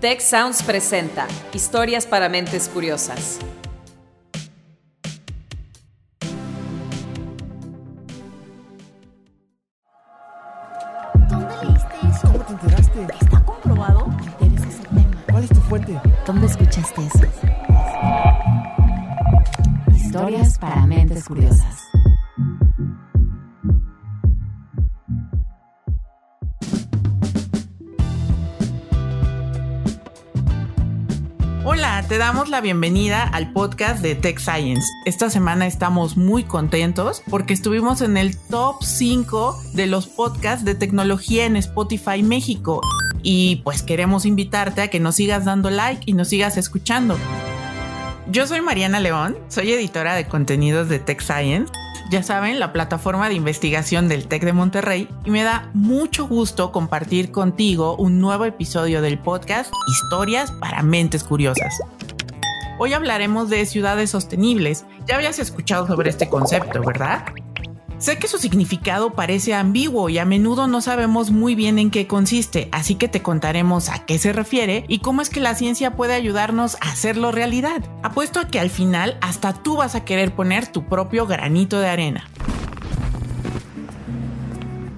Tech Sounds presenta Historias para Mentes Curiosas. ¿Dónde leíste eso? ¿Cómo te enteraste? ¿Está comprobado? Me interesa ese tema. ¿Cuál es tu fuente? ¿Dónde escuchaste eso? Historias para mentes curiosas. Bienvenida al podcast de Tech Science. Esta semana estamos muy contentos porque estuvimos en el top 5 de los podcasts de tecnología en Spotify México. Y pues queremos invitarte a que nos sigas dando like y nos sigas escuchando. Yo soy Mariana León, soy editora de contenidos de Tech Science ya saben, la plataforma de investigación del TEC de Monterrey y me da mucho gusto compartir contigo un nuevo episodio del podcast Historias para Mentes Curiosas. Hoy hablaremos de ciudades sostenibles. Ya habías escuchado sobre este concepto, ¿verdad? Sé que su significado parece ambiguo y a menudo no sabemos muy bien en qué consiste, así que te contaremos a qué se refiere y cómo es que la ciencia puede ayudarnos a hacerlo realidad. Apuesto a que al final hasta tú vas a querer poner tu propio granito de arena.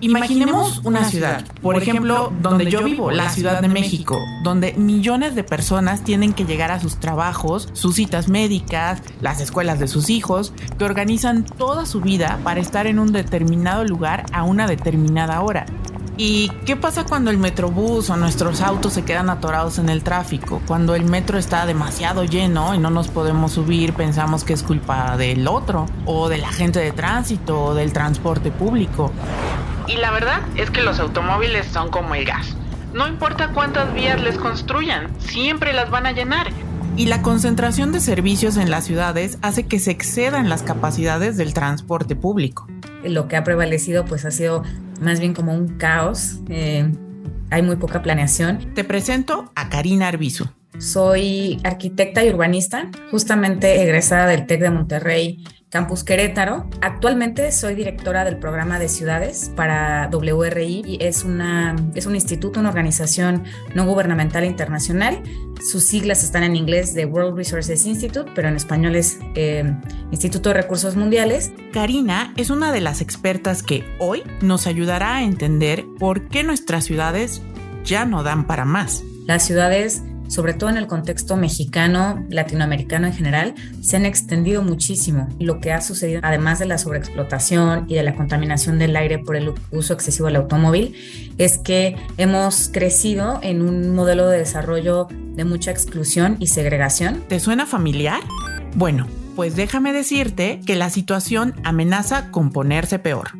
Imaginemos una ciudad, por ejemplo, donde yo vivo, la Ciudad de México, donde millones de personas tienen que llegar a sus trabajos, sus citas médicas, las escuelas de sus hijos, que organizan toda su vida para estar en un determinado lugar a una determinada hora. ¿Y qué pasa cuando el metrobús o nuestros autos se quedan atorados en el tráfico? Cuando el metro está demasiado lleno y no nos podemos subir, pensamos que es culpa del otro, o de la gente de tránsito, o del transporte público. Y la verdad es que los automóviles son como el gas. No importa cuántas vías les construyan, siempre las van a llenar. Y la concentración de servicios en las ciudades hace que se excedan las capacidades del transporte público. Lo que ha prevalecido pues ha sido más bien como un caos. Eh, hay muy poca planeación. Te presento a Karina Arbizu. Soy arquitecta y urbanista, justamente egresada del TEC de Monterrey Campus Querétaro. Actualmente soy directora del programa de ciudades para WRI y es, una, es un instituto, una organización no gubernamental internacional. Sus siglas están en inglés de World Resources Institute, pero en español es eh, Instituto de Recursos Mundiales. Karina es una de las expertas que hoy nos ayudará a entender por qué nuestras ciudades ya no dan para más. Las ciudades sobre todo en el contexto mexicano, latinoamericano en general, se han extendido muchísimo. Lo que ha sucedido, además de la sobreexplotación y de la contaminación del aire por el uso excesivo del automóvil, es que hemos crecido en un modelo de desarrollo de mucha exclusión y segregación. ¿Te suena familiar? Bueno, pues déjame decirte que la situación amenaza con ponerse peor.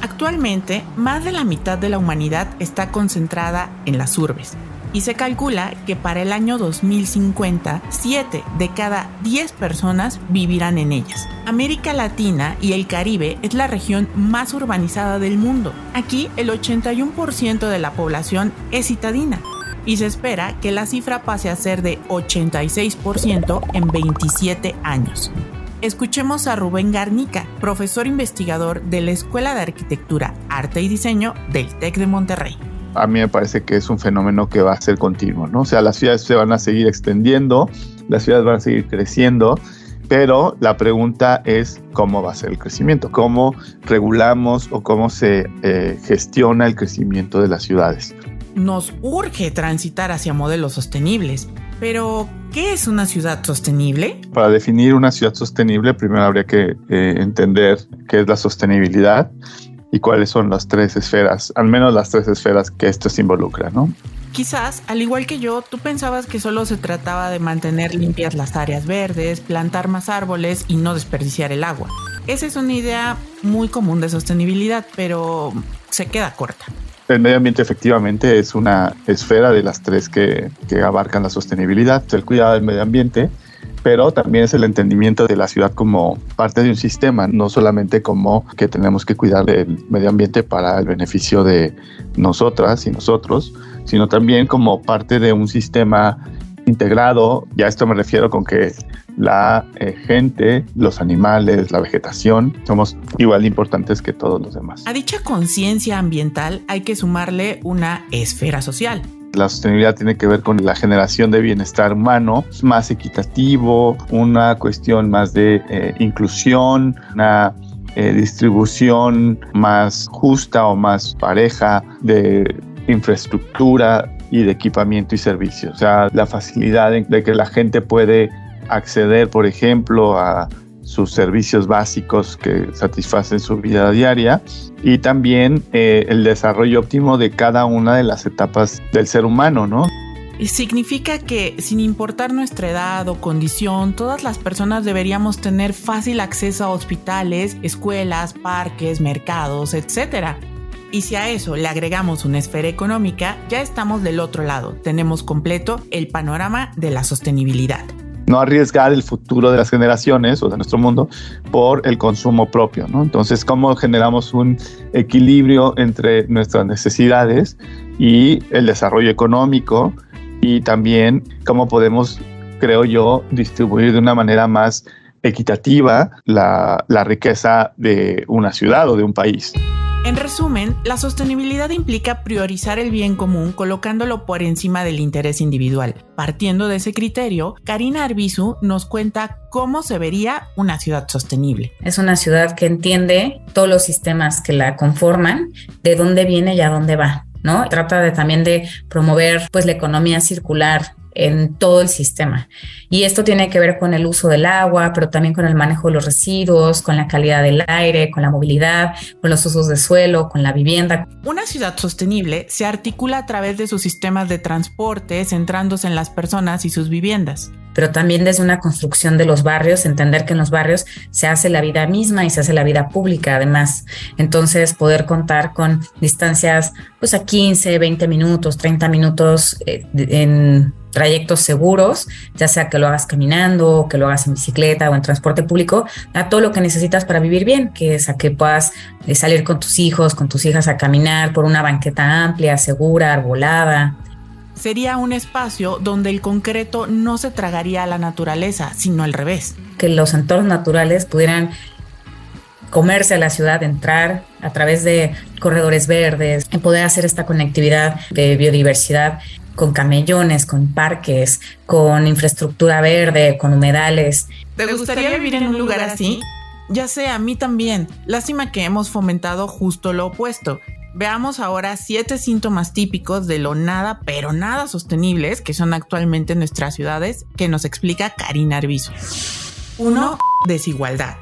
Actualmente, más de la mitad de la humanidad está concentrada en las urbes y se calcula que para el año 2050, 7 de cada 10 personas vivirán en ellas. América Latina y el Caribe es la región más urbanizada del mundo. Aquí el 81% de la población es citadina y se espera que la cifra pase a ser de 86% en 27 años. Escuchemos a Rubén Garnica, profesor investigador de la Escuela de Arquitectura, Arte y Diseño del TEC de Monterrey. A mí me parece que es un fenómeno que va a ser continuo, ¿no? O sea, las ciudades se van a seguir extendiendo, las ciudades van a seguir creciendo, pero la pregunta es cómo va a ser el crecimiento, cómo regulamos o cómo se eh, gestiona el crecimiento de las ciudades. Nos urge transitar hacia modelos sostenibles, pero, ¿qué es una ciudad sostenible? Para definir una ciudad sostenible, primero habría que eh, entender qué es la sostenibilidad y cuáles son las tres esferas, al menos las tres esferas que esto se involucra, ¿no? Quizás, al igual que yo, tú pensabas que solo se trataba de mantener limpias las áreas verdes, plantar más árboles y no desperdiciar el agua. Esa es una idea muy común de sostenibilidad, pero se queda corta. El medio ambiente efectivamente es una esfera de las tres que, abarcan la sostenibilidad, el cuidado del medio ambiente, pero también es el entendimiento de la ciudad como parte de un sistema, no solamente como que tenemos que cuidar del medio ambiente para el beneficio de nosotras y nosotros, sino también como parte de un sistema integrado, ya a esto me refiero con que la eh, gente, los animales, la vegetación, somos igual de importantes que todos los demás. A dicha conciencia ambiental hay que sumarle una esfera social. La sostenibilidad tiene que ver con la generación de bienestar humano más equitativo, una cuestión más de eh, inclusión, una eh, distribución más justa o más pareja de infraestructura y de equipamiento y servicios. O sea, la facilidad de que la gente puede acceder, por ejemplo, a sus servicios básicos que satisfacen su vida diaria y también eh, el desarrollo óptimo de cada una de las etapas del ser humano, ¿no? Significa que sin importar nuestra edad o condición, todas las personas deberíamos tener fácil acceso a hospitales, escuelas, parques, mercados, etc. Y si a eso le agregamos una esfera económica, ya estamos del otro lado, tenemos completo el panorama de la sostenibilidad no arriesgar el futuro de las generaciones o de nuestro mundo por el consumo propio, ¿no? Entonces, ¿cómo generamos un equilibrio entre nuestras necesidades y el desarrollo económico y también cómo podemos, creo yo, distribuir de una manera más equitativa la, la riqueza de una ciudad o de un país? En resumen, la sostenibilidad implica priorizar el bien común colocándolo por encima del interés individual. Partiendo de ese criterio, Karina Arbizu nos cuenta cómo se vería una ciudad sostenible. Es una ciudad que entiende todos los sistemas que la conforman, de dónde viene y a dónde va. ¿no? Trata de también de promover pues la economía circular en todo el sistema. Y esto tiene que ver con el uso del agua, pero también con el manejo de los residuos, con la calidad del aire, con la movilidad, con los usos de suelo, con la vivienda. Una ciudad sostenible se articula a través de sus sistemas de transporte, centrándose en las personas y sus viviendas pero también desde una construcción de los barrios, entender que en los barrios se hace la vida misma y se hace la vida pública además. Entonces, poder contar con distancias pues a 15, 20 minutos, 30 minutos eh, en trayectos seguros, ya sea que lo hagas caminando, que lo hagas en bicicleta o en transporte público, a todo lo que necesitas para vivir bien, que es a que puedas eh, salir con tus hijos, con tus hijas a caminar por una banqueta amplia, segura, arbolada. Sería un espacio donde el concreto no se tragaría a la naturaleza, sino al revés. Que los entornos naturales pudieran comerse a la ciudad, entrar a través de corredores verdes, poder hacer esta conectividad de biodiversidad con camellones, con parques, con infraestructura verde, con humedales. ¿Te gustaría vivir en un lugar así? Ya sé, a mí también. Lástima que hemos fomentado justo lo opuesto. Veamos ahora siete síntomas típicos de lo nada, pero nada sostenibles que son actualmente en nuestras ciudades, que nos explica Karina Arbizu. Uno, desigualdad.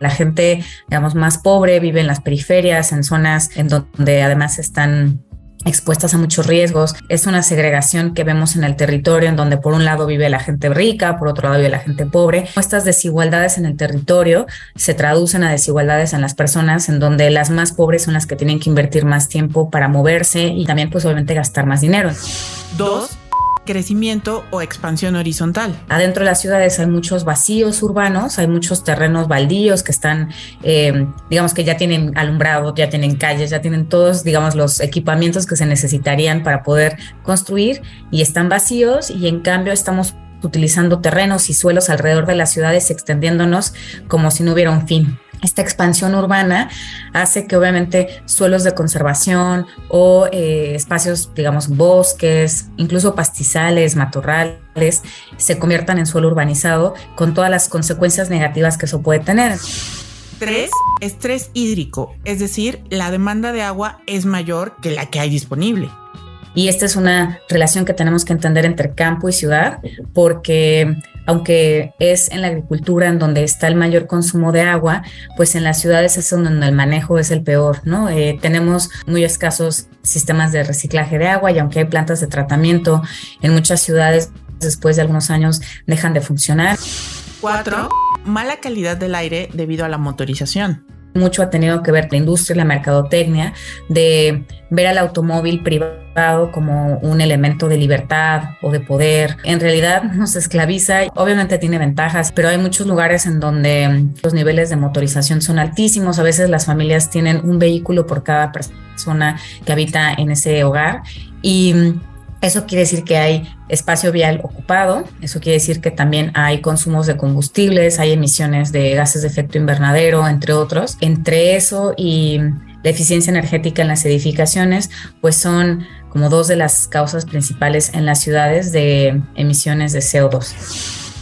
La gente, digamos, más pobre vive en las periferias, en zonas en donde además están expuestas a muchos riesgos. Es una segregación que vemos en el territorio en donde por un lado vive la gente rica, por otro lado vive la gente pobre. Estas desigualdades en el territorio se traducen a desigualdades en las personas en donde las más pobres son las que tienen que invertir más tiempo para moverse y también pues obviamente gastar más dinero. Dos, crecimiento o expansión horizontal. Adentro de las ciudades hay muchos vacíos urbanos, hay muchos terrenos baldíos que están, eh, digamos que ya tienen alumbrado, ya tienen calles, ya tienen todos, digamos, los equipamientos que se necesitarían para poder construir y están vacíos y en cambio estamos utilizando terrenos y suelos alrededor de las ciudades extendiéndonos como si no hubiera un fin esta expansión urbana hace que obviamente suelos de conservación o eh, espacios, digamos, bosques, incluso pastizales, matorrales, se conviertan en suelo urbanizado con todas las consecuencias negativas que eso puede tener. Tres, estrés hídrico, es decir, la demanda de agua es mayor que la que hay disponible. Y esta es una relación que tenemos que entender entre campo y ciudad, porque aunque es en la agricultura en donde está el mayor consumo de agua, pues en las ciudades es donde el manejo es el peor, ¿no? Eh, tenemos muy escasos sistemas de reciclaje de agua y aunque hay plantas de tratamiento, en muchas ciudades después de algunos años dejan de funcionar. Cuatro, mala calidad del aire debido a la motorización mucho ha tenido que ver la industria y la mercadotecnia de ver al automóvil privado como un elemento de libertad o de poder. En realidad nos esclaviza, obviamente tiene ventajas, pero hay muchos lugares en donde los niveles de motorización son altísimos. A veces las familias tienen un vehículo por cada persona que habita en ese hogar y Eso quiere decir que hay espacio vial ocupado, eso quiere decir que también hay consumos de combustibles, hay emisiones de gases de efecto invernadero, entre otros. Entre eso y la eficiencia energética en las edificaciones, pues son como dos de las causas principales en las ciudades de emisiones de CO2.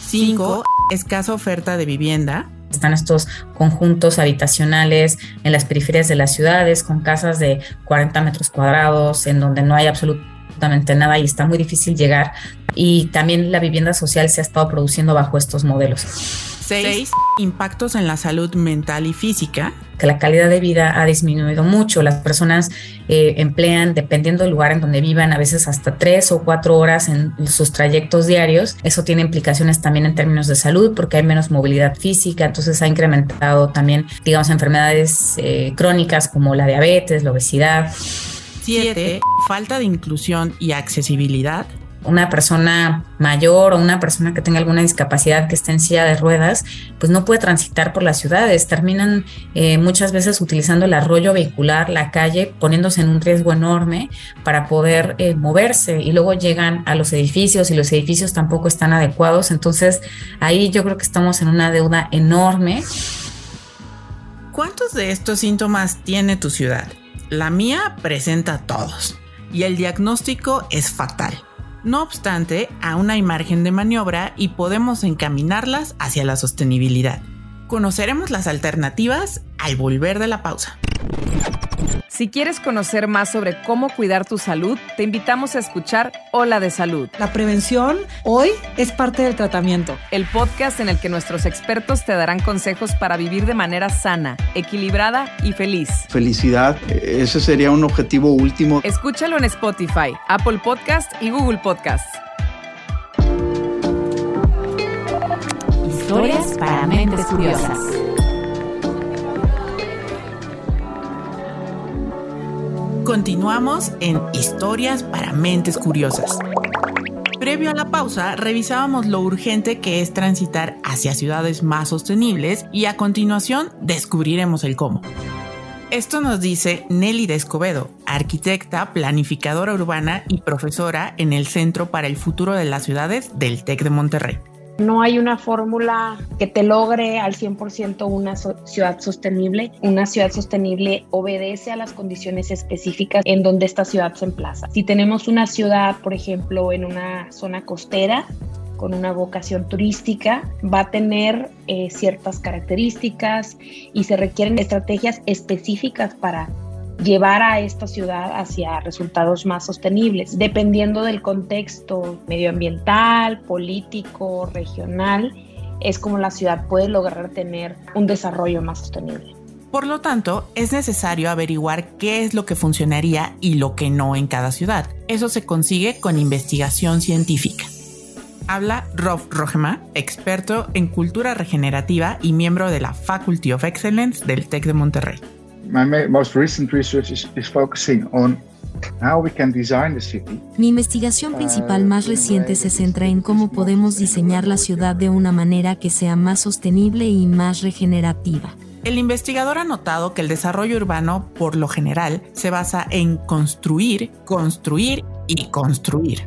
5. Escasa oferta de vivienda. Están estos conjuntos habitacionales en las periferias de las ciudades con casas de 40 metros cuadrados en donde no hay absolutamente nada y está muy difícil llegar. Y también la vivienda social se ha estado produciendo bajo estos modelos. 6. Impactos en la salud mental y física. Que la calidad de vida ha disminuido mucho. Las personas eh, emplean, dependiendo del lugar en donde vivan, a veces hasta tres o cuatro horas en sus trayectos diarios. Eso tiene implicaciones también en términos de salud porque hay menos movilidad física. Entonces ha incrementado también, digamos, enfermedades eh, crónicas como la diabetes, la obesidad. 7. Falta de inclusión y accesibilidad una persona mayor o una persona que tenga alguna discapacidad que esté en silla de ruedas, pues no puede transitar por las ciudades. Terminan eh, muchas veces utilizando el arroyo vehicular, la calle, poniéndose en un riesgo enorme para poder eh, moverse y luego llegan a los edificios y los edificios tampoco están adecuados. Entonces ahí yo creo que estamos en una deuda enorme. ¿Cuántos de estos síntomas tiene tu ciudad? La mía presenta todos y el diagnóstico es fatal. No obstante, aún hay margen de maniobra y podemos encaminarlas hacia la sostenibilidad. Conoceremos las alternativas al volver de la pausa. Si quieres conocer más sobre cómo cuidar tu salud, te invitamos a escuchar Hola de Salud. La prevención hoy es parte del tratamiento. El podcast en el que nuestros expertos te darán consejos para vivir de manera sana, equilibrada y feliz. Felicidad, ese sería un objetivo último. Escúchalo en Spotify, Apple Podcast y Google Podcast. Historias para mentes curiosas. Continuamos en Historias para Mentes Curiosas. Previo a la pausa, revisábamos lo urgente que es transitar hacia ciudades más sostenibles y a continuación descubriremos el cómo. Esto nos dice Nelly de Escobedo, arquitecta, planificadora urbana y profesora en el Centro para el Futuro de las Ciudades del TEC de Monterrey. No hay una fórmula que te logre al 100% una ciudad sostenible. Una ciudad sostenible obedece a las condiciones específicas en donde esta ciudad se emplaza. Si tenemos una ciudad, por ejemplo, en una zona costera, con una vocación turística, va a tener eh, ciertas características y se requieren estrategias específicas para llevar a esta ciudad hacia resultados más sostenibles, dependiendo del contexto medioambiental, político, regional, es como la ciudad puede lograr tener un desarrollo más sostenible. Por lo tanto, es necesario averiguar qué es lo que funcionaría y lo que no en cada ciudad. Eso se consigue con investigación científica. Habla Rob Rogema, experto en cultura regenerativa y miembro de la Faculty of Excellence del TEC de Monterrey. My most recent research is, is focusing on how we can design the city. Mi investigación principal más reciente se centra en cómo podemos diseñar la ciudad de una manera que sea más sostenible y más regenerativa. El investigador ha notado que el desarrollo urbano, por lo general, se basa en construir, construir y construir.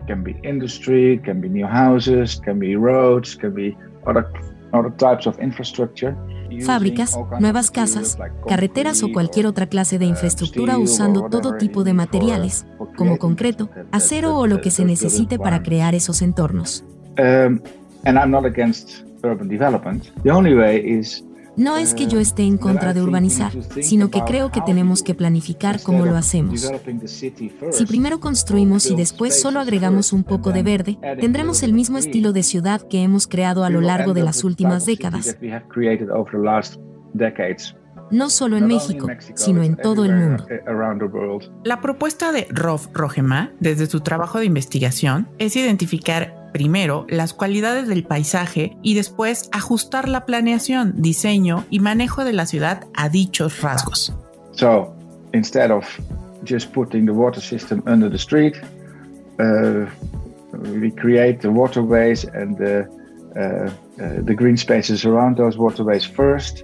It can be industry, it can be new houses, it can be roads, it can be other, other types of infrastructure. Fábricas, nuevas casas, carreteras o cualquier otra clase de infraestructura usando todo tipo de materiales, como concreto, acero o lo que se necesite para crear esos entornos. Um, and I'm not against urban development. The only way is No es que yo esté en contra de urbanizar, sino que creo que tenemos que planificar cómo lo hacemos. Si primero construimos y después solo agregamos un poco de verde, tendremos el mismo estilo de ciudad que hemos creado a lo largo de las últimas décadas. No solo en México, sino en todo el mundo. La propuesta de Rob Rogema, desde su trabajo de investigación, es identificar primero las cualidades del paisaje y después ajustar la planeación, diseño y manejo de la ciudad a dichos rasgos. So, instead of just putting the water system under the street, uh, we create the waterways and the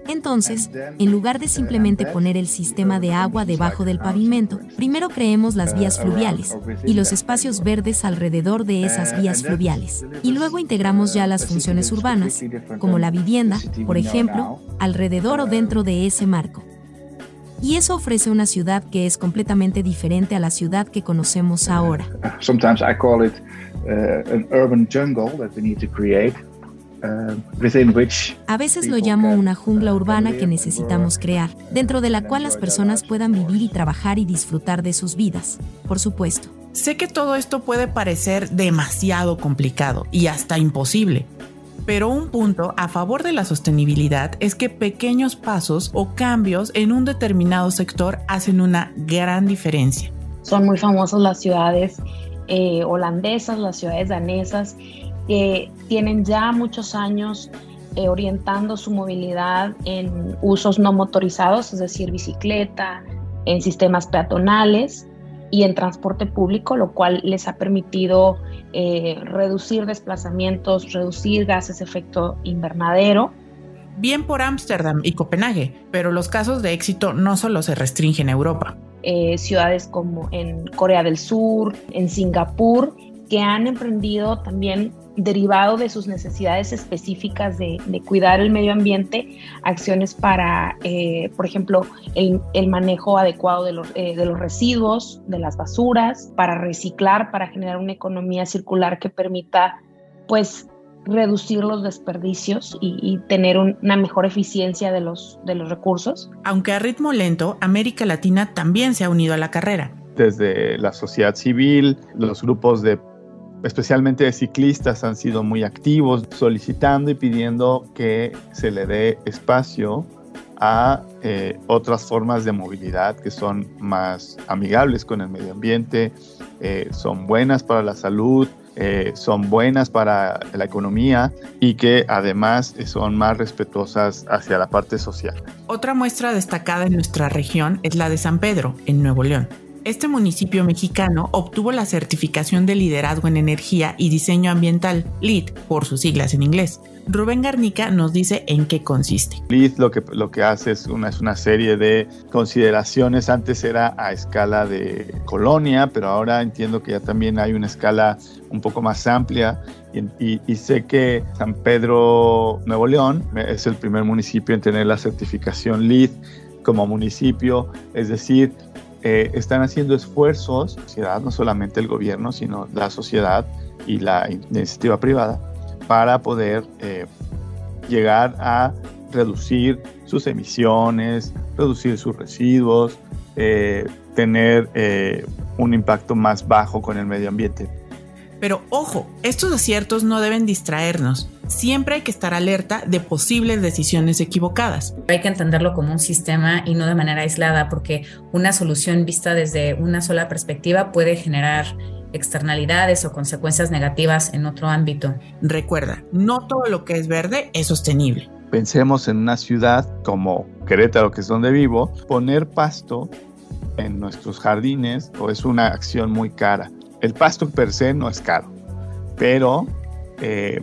Entonces, en lugar de simplemente poner el sistema de agua debajo del pavimento, primero creemos las vías fluviales y los espacios verdes alrededor de esas vías fluviales. Y luego integramos ya las funciones urbanas, como la vivienda, por ejemplo, alrededor o dentro de ese marco. Y eso ofrece una ciudad que es completamente diferente a la ciudad que conocemos ahora. Sometimes I call it uh, an urban jungle that we need to create. Uh, a veces lo llamo una jungla urbana que necesitamos crear, dentro de la cual las personas puedan vivir y trabajar y disfrutar de sus vidas, por supuesto. Sé que todo esto puede parecer demasiado complicado y hasta imposible, pero un punto a favor de la sostenibilidad es que pequeños pasos o cambios en un determinado sector hacen una gran diferencia. Son muy famosas las ciudades eh, holandesas, las ciudades danesas, que tienen ya muchos años eh, orientando su movilidad en usos no motorizados, es decir, bicicleta, en sistemas peatonales y en transporte público, lo cual les ha permitido eh, reducir desplazamientos, reducir gases de efecto invernadero. Bien por Ámsterdam y Copenhague, pero los casos de éxito no solo se restringen a Europa. Eh, ciudades como en Corea del Sur, en Singapur, que han emprendido también derivado de sus necesidades específicas de, cuidar el medio ambiente, acciones para, eh, por ejemplo, el, manejo adecuado de los, eh, de los residuos, de las basuras, para reciclar, para generar una economía circular que permita, pues, reducir los desperdicios y, tener una mejor eficiencia de los, de los recursos. Aunque a ritmo lento, América Latina también se ha unido a la carrera. Desde la sociedad civil, los grupos de especialmente de ciclistas, han sido muy activos solicitando y pidiendo que se le dé espacio a eh, otras formas de movilidad que son más amigables con el medio ambiente, eh, son buenas para la salud, eh, son buenas para la economía y que además son más respetuosas hacia la parte social. Otra muestra destacada en nuestra región es la de San Pedro, en Nuevo León. Este municipio mexicano obtuvo la certificación de liderazgo en energía y diseño ambiental, LEED, por sus siglas en inglés. Rubén Garnica nos dice en qué consiste. LEED lo que, lo que hace es una, es una serie de consideraciones. Antes era a escala de colonia, pero ahora entiendo que ya también hay una escala un poco más amplia y, sé que San Pedro Nuevo León es el primer municipio en tener la certificación LEED como municipio, es decir, eh, están haciendo esfuerzos, sociedad, no solamente el gobierno, sino la sociedad y la iniciativa privada, para poder eh, llegar a reducir sus emisiones, reducir sus residuos, eh, tener un impacto más bajo con el medio ambiente. Pero ojo, estos aciertos no deben distraernos. Siempre hay que estar alerta de posibles decisiones equivocadas. Hay que entenderlo como un sistema y no de manera aislada, porque una solución vista desde una sola perspectiva puede generar externalidades o consecuencias negativas en otro ámbito. Recuerda, no todo lo que es verde es sostenible. Pensemos en una ciudad como Querétaro, que es donde vivo, poner pasto en nuestros jardines o es una acción muy cara el pasto per se no es caro, pero, eh,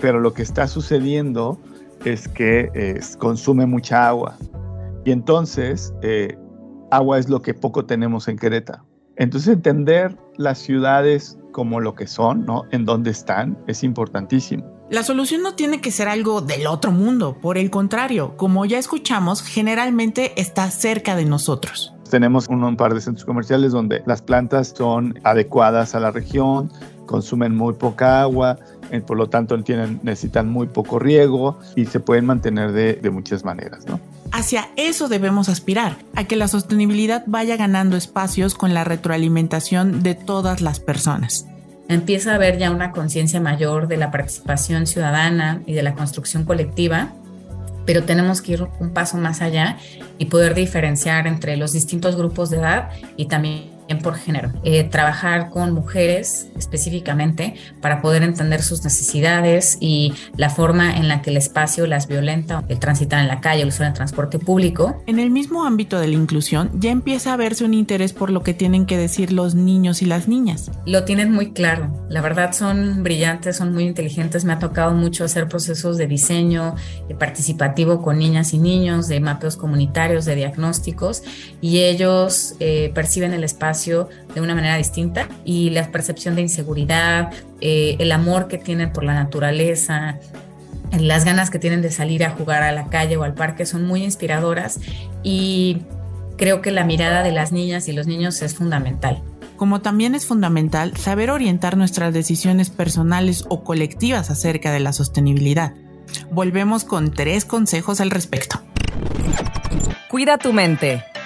pero lo que está sucediendo es que consume mucha agua. Y entonces, eh, agua es lo que poco tenemos en Querétaro. Entonces, entender las ciudades como lo que son, ¿no? En dónde están, es importantísimo. La solución no tiene que ser algo del otro mundo, por el contrario, como ya escuchamos, generalmente está cerca de nosotros. Tenemos un, par de centros comerciales donde las plantas son adecuadas a la región, consumen muy poca agua, eh, por lo tanto tienen, necesitan muy poco riego y se pueden mantener de, de muchas maneras. ¿no? Hacia eso debemos aspirar, a que la sostenibilidad vaya ganando espacios con la retroalimentación de todas las personas. Empieza a haber ya una conciencia mayor de la participación ciudadana y de la construcción colectiva pero tenemos que ir un paso más allá y poder diferenciar entre los distintos grupos de edad y también por género. Eh, trabajar con mujeres específicamente para poder entender sus necesidades y la forma en la que el espacio las violenta, el transitar en la calle, el uso del transporte público. En el mismo ámbito de la inclusión ya empieza a verse un interés por lo que tienen que decir los niños y las niñas. Lo tienen muy claro. La verdad son brillantes, son muy inteligentes. Me ha tocado mucho hacer procesos de diseño participativo con niñas y niños, de mapeos comunitarios, de diagnósticos, y ellos eh, perciben el espacio de una manera distinta y la percepción de inseguridad, eh, el amor que tienen por la naturaleza, las ganas que tienen de salir a jugar a la calle o al parque son muy inspiradoras y creo que la mirada de las niñas y los niños es fundamental. Como también es fundamental saber orientar nuestras decisiones personales o colectivas acerca de la sostenibilidad. Volvemos con tres consejos al respecto. Cuida tu mente.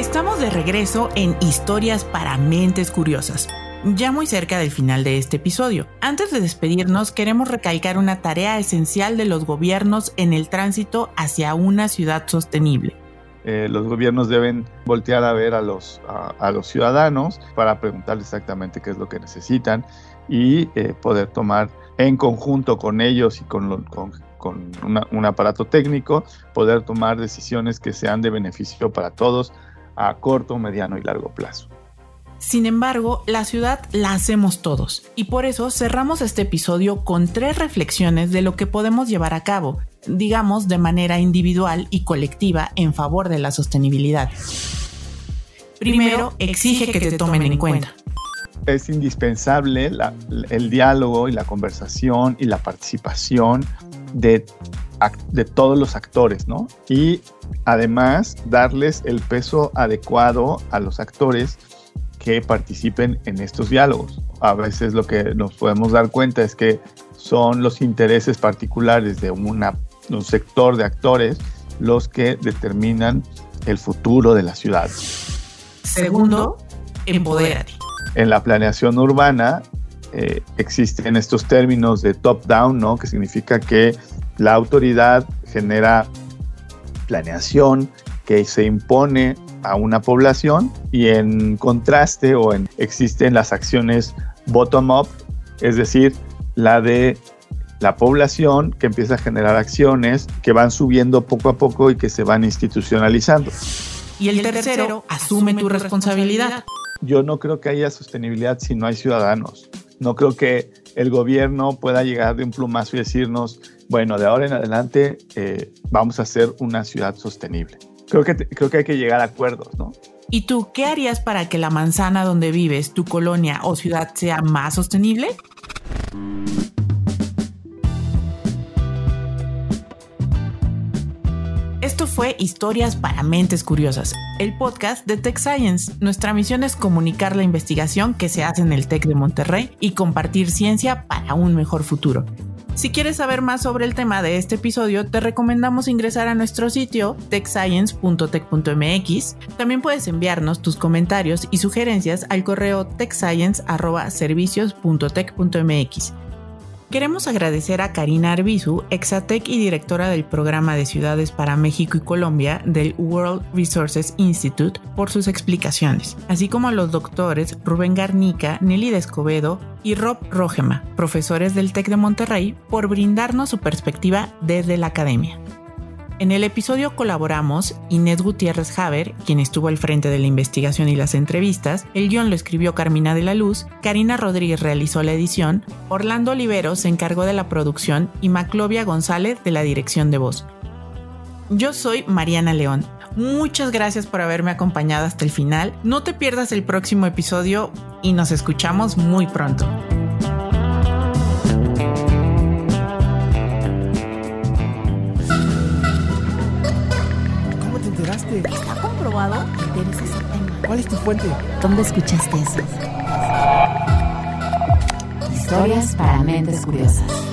Estamos de regreso en Historias para Mentes Curiosas, ya muy cerca del final de este episodio. Antes de despedirnos, queremos recalcar una tarea esencial de los gobiernos en el tránsito hacia una ciudad sostenible. Eh, los gobiernos deben voltear a ver a los, ciudadanos para preguntarles exactamente qué es lo que necesitan y eh, poder tomar en conjunto con ellos y con un aparato técnico, poder tomar decisiones que sean de beneficio para todos, a corto, mediano y largo plazo. Sin embargo, la ciudad la hacemos todos y por eso cerramos este episodio con tres reflexiones de lo que podemos llevar a cabo, digamos de manera individual y colectiva en favor de la sostenibilidad. Primero, exige que te tomen en cuenta. Es indispensable el diálogo y la conversación y la participación de, de todos los actores, ¿no? Y además darles el peso adecuado a los actores que participen en estos diálogos. A veces lo que nos podemos dar cuenta es que son los intereses particulares de una, un sector de actores los que determinan el futuro de la ciudad. Segundo, empodérate. En la planeación urbana eh, existen estos términos de top-down, ¿no? que significa que la autoridad genera planeación que se impone a una población y en contraste o en, existen las acciones bottom-up, es decir, la de la población que empieza a generar acciones que van subiendo poco a poco y que se van institucionalizando. Y el, tercero, asume tu responsabilidad. Yo no creo que haya sostenibilidad si no hay ciudadanos. No creo que el gobierno pueda llegar de un plumazo y decirnos, bueno, de ahora en adelante eh, vamos a hacer una ciudad sostenible. Creo que, creo que hay que llegar a acuerdos, ¿no? ¿Y tú qué harías para que la manzana donde vives, tu colonia o ciudad sea más sostenible? Esto fue Historias para Mentes Curiosas, el podcast de Tech Science. Nuestra misión es comunicar la investigación que se hace en el TEC de Monterrey y compartir ciencia para un mejor futuro. Si quieres saber más sobre el tema de este episodio, te recomendamos ingresar a nuestro sitio techscience.tech.mx. También puedes enviarnos tus comentarios y sugerencias al correo techscience.servicios.tech.mx. Queremos agradecer a Karina Arbizu, exatec y directora del programa de ciudades para México y Colombia del World Resources Institute, por sus explicaciones, así como a los doctores Rubén Garnica, Nelly Escobedo y Rob Rogema, profesores del TEC de Monterrey, por brindarnos su perspectiva desde la academia. En el episodio colaboramos Inés Gutiérrez Haber, quien estuvo al frente de la investigación y las entrevistas, el guion lo escribió Carmina de la Luz, Karina Rodríguez realizó la edición, Orlando Olivero se encargó de la producción y Maclovia González de la dirección de voz. Yo soy Mariana León. Muchas gracias por haberme acompañado hasta el final. No te pierdas el próximo episodio y nos escuchamos muy pronto. ¿Cuál es tu fuente? ¿Dónde escuchaste eso? Historias para mentes curiosas.